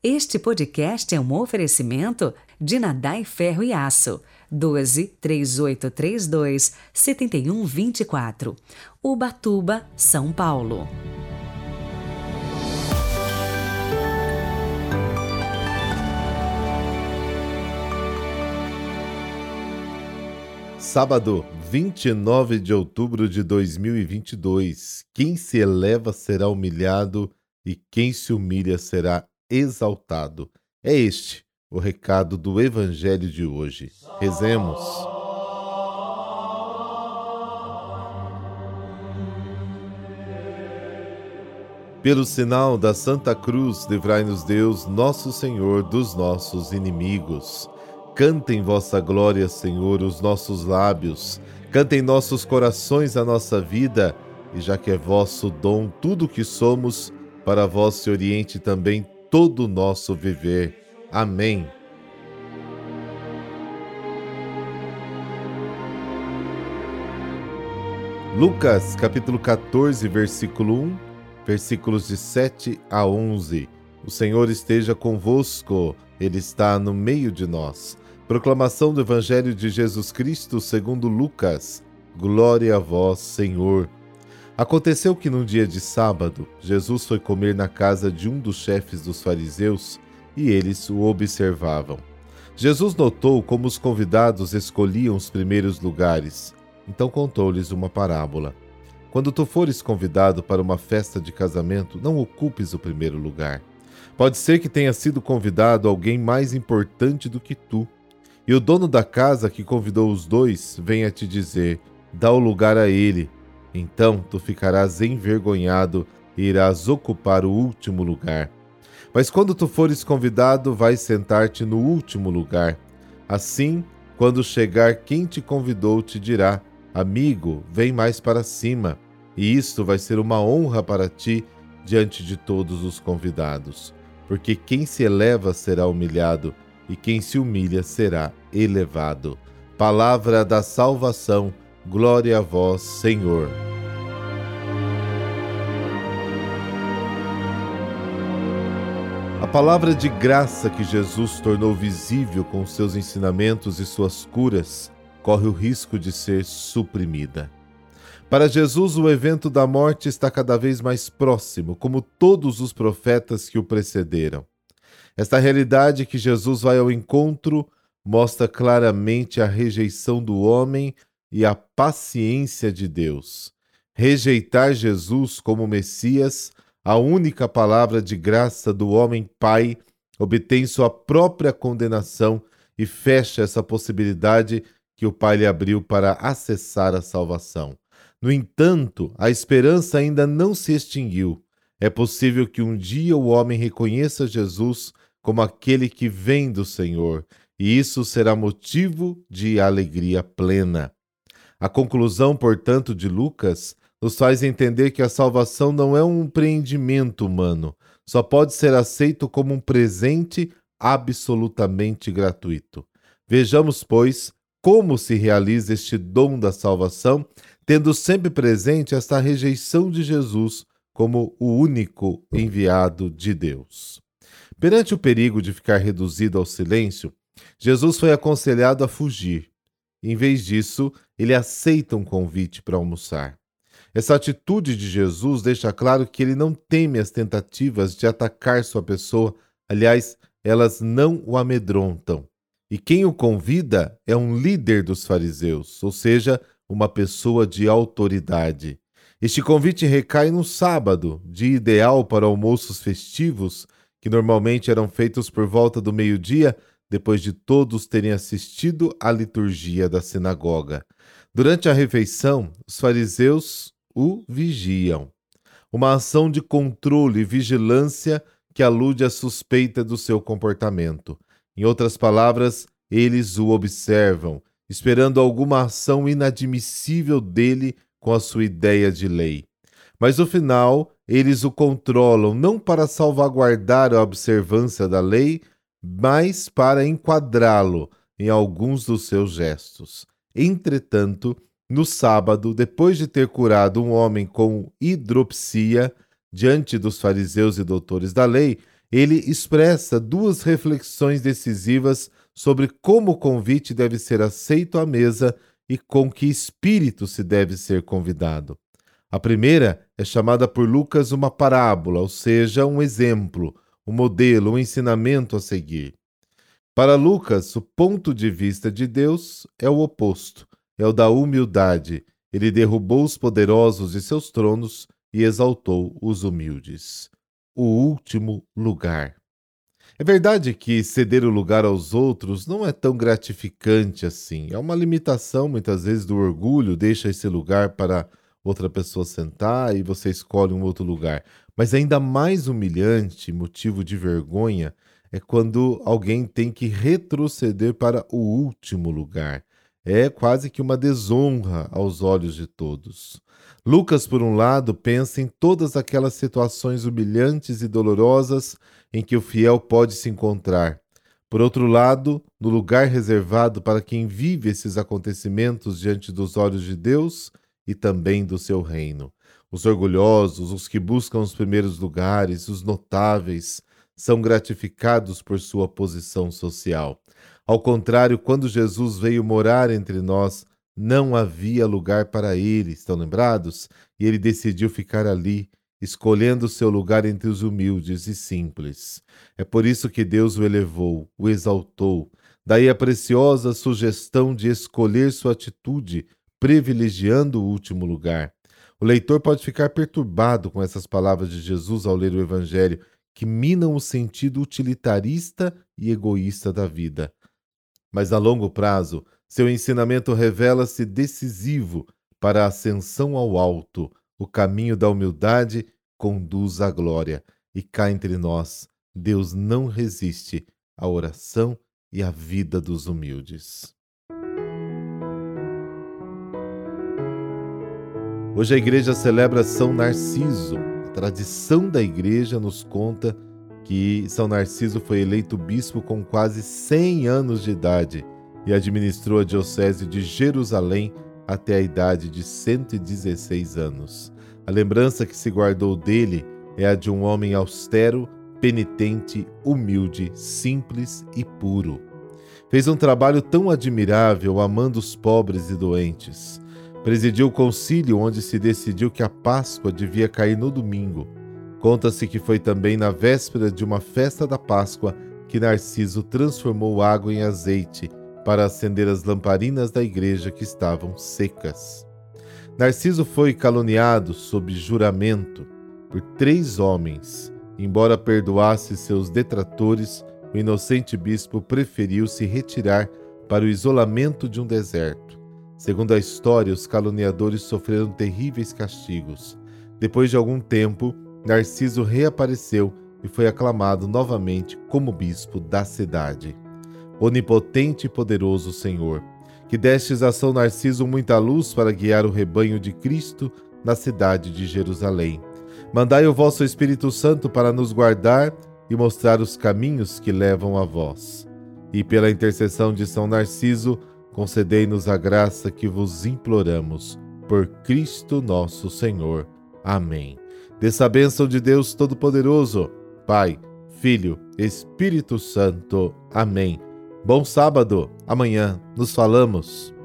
Este podcast é um oferecimento de Nadai Ferro e Aço. 12 3832 7124. Ubatuba, São Paulo. Sábado, 29 de outubro de 2022. Quem se eleva será humilhado e quem se humilha será exaltado. É este o recado do Evangelho de hoje. Rezemos. Pelo sinal da Santa Cruz, livrai-nos Deus, nosso Senhor, dos nossos inimigos. Cantem vossa glória, Senhor, os nossos lábios. Cantem nossos corações a nossa vida, e já que é vosso dom tudo o que somos, para vós se oriente também todo o nosso viver. Amém. Lucas capítulo 14, versículo 1, versículos de 7 a 11. O Senhor esteja convosco, Ele está no meio de nós. Proclamação do Evangelho de Jesus Cristo segundo Lucas. Glória a vós, Senhor. Aconteceu que num dia de sábado, Jesus foi comer na casa de um dos chefes dos fariseus e eles o observavam. Jesus notou como os convidados escolhiam os primeiros lugares, então contou-lhes uma parábola. Quando tu fores convidado para uma festa de casamento, não ocupes o primeiro lugar. Pode ser que tenha sido convidado alguém mais importante do que tu e o dono da casa que convidou os dois venha te dizer: dá o lugar a ele. Então tu ficarás envergonhado e irás ocupar o último lugar. Mas quando tu fores convidado, vai sentar-te no último lugar. Assim, quando chegar quem te convidou, te dirá: Amigo, vem mais para cima. E isto vai ser uma honra para ti diante de todos os convidados. Porque quem se eleva será humilhado e quem se humilha será elevado. Palavra da salvação, glória a vós, Senhor. A palavra de graça que Jesus tornou visível com seus ensinamentos e suas curas corre o risco de ser suprimida. Para Jesus, o evento da morte está cada vez mais próximo, como todos os profetas que o precederam. Esta realidade que Jesus vai ao encontro mostra claramente a rejeição do homem e a paciência de Deus. Rejeitar Jesus como Messias, a única palavra de graça do homem Pai, obtém sua própria condenação e fecha essa possibilidade que o Pai lhe abriu para acessar a salvação. No entanto, a esperança ainda não se extinguiu. É possível que um dia o homem reconheça Jesus como aquele que vem do Senhor, e isso será motivo de alegria plena. A conclusão, portanto, de Lucas nos faz entender que a salvação não é um empreendimento humano, só pode ser aceito como um presente absolutamente gratuito. Vejamos, pois, como se realiza este dom da salvação, tendo sempre presente esta rejeição de Jesus como o único enviado de Deus. Perante o perigo de ficar reduzido ao silêncio, Jesus foi aconselhado a fugir. Em vez disso, ele aceita um convite para almoçar. Essa atitude de Jesus deixa claro que ele não teme as tentativas de atacar sua pessoa, aliás, elas não o amedrontam. E quem o convida é um líder dos fariseus, ou seja, uma pessoa de autoridade. Este convite recai no sábado, dia ideal para almoços festivos, que normalmente eram feitos por volta do meio-dia, depois de todos terem assistido à liturgia da sinagoga. Durante a refeição, os fariseus o vigiam. Uma ação de controle e vigilância que alude à suspeita do seu comportamento. Em outras palavras, eles o observam, esperando alguma ação inadmissível dele com a sua ideia de lei. Mas no final, eles o controlam não para salvaguardar a observância da lei, mas para enquadrá-lo em alguns dos seus gestos. Entretanto, no sábado, depois de ter curado um homem com hidropsia diante dos fariseus e doutores da lei, ele expressa duas reflexões decisivas sobre como o convite deve ser aceito à mesa e com que espírito se deve ser convidado. A primeira é chamada por Lucas uma parábola, ou seja, um exemplo, um modelo, um ensinamento a seguir. Para Lucas, o ponto de vista de Deus é o oposto, é o da humildade. Ele derrubou os poderosos de seus tronos e exaltou os humildes. O último lugar. É verdade que ceder o lugar aos outros não é tão gratificante assim. É uma limitação, muitas vezes, do orgulho, deixa esse lugar para outra pessoa sentar e você escolhe um outro lugar. Mas ainda mais humilhante, motivo de vergonha, é quando alguém tem que retroceder para o último lugar. É quase que uma desonra aos olhos de todos. Lucas, por um lado, pensa em todas aquelas situações humilhantes e dolorosas em que o fiel pode se encontrar. Por outro lado, no lugar reservado para quem vive esses acontecimentos diante dos olhos de Deus e também do seu reino. Os orgulhosos, os que buscam os primeiros lugares, os notáveis, são gratificados por sua posição social. Ao contrário, quando Jesus veio morar entre nós, não havia lugar para ele, estão lembrados? E ele decidiu ficar ali, escolhendo seu lugar entre os humildes e simples. É por isso que Deus o elevou, o exaltou. Daí a preciosa sugestão de escolher sua atitude, privilegiando o último lugar. O leitor pode ficar perturbado com essas palavras de Jesus ao ler o Evangelho, que minam o sentido utilitarista e egoísta da vida. Mas a longo prazo, seu ensinamento revela-se decisivo para a ascensão ao alto, o caminho da humildade conduz à glória. E cá entre nós, Deus não resiste à oração e à vida dos humildes. Hoje a igreja celebra São Narciso. A tradição da igreja nos conta que São Narciso foi eleito bispo com quase 100 anos de idade e administrou a diocese de Jerusalém até a idade de 116 anos. A lembrança que se guardou dele é a de um homem austero, penitente, humilde, simples e puro. Fez um trabalho tão admirável amando os pobres e doentes. Presidiu o concílio onde se decidiu que a Páscoa devia cair no domingo. Conta-se que foi também na véspera de uma festa da Páscoa que Narciso transformou água em azeite para acender as lamparinas da igreja que estavam secas. Narciso foi caluniado sob juramento por três homens. Embora perdoasse seus detratores, o inocente bispo preferiu se retirar para o isolamento de um deserto. Segundo a história, os caluniadores sofreram terríveis castigos. Depois de algum tempo, Narciso reapareceu e foi aclamado novamente como bispo da cidade onipotente e poderoso Senhor, que destes a São Narciso muita luz para guiar o rebanho de Cristo na cidade de Jerusalém. Mandai o vosso Espírito Santo para nos guardar e mostrar os caminhos que levam a vós. E pela intercessão de São Narciso, concedei-nos a graça que vos imploramos. Por Cristo nosso Senhor. Amém. Dessa bênção de Deus Todo-Poderoso, Pai, Filho, Espírito Santo. Amém Bom sábado. Amanhã nos falamos.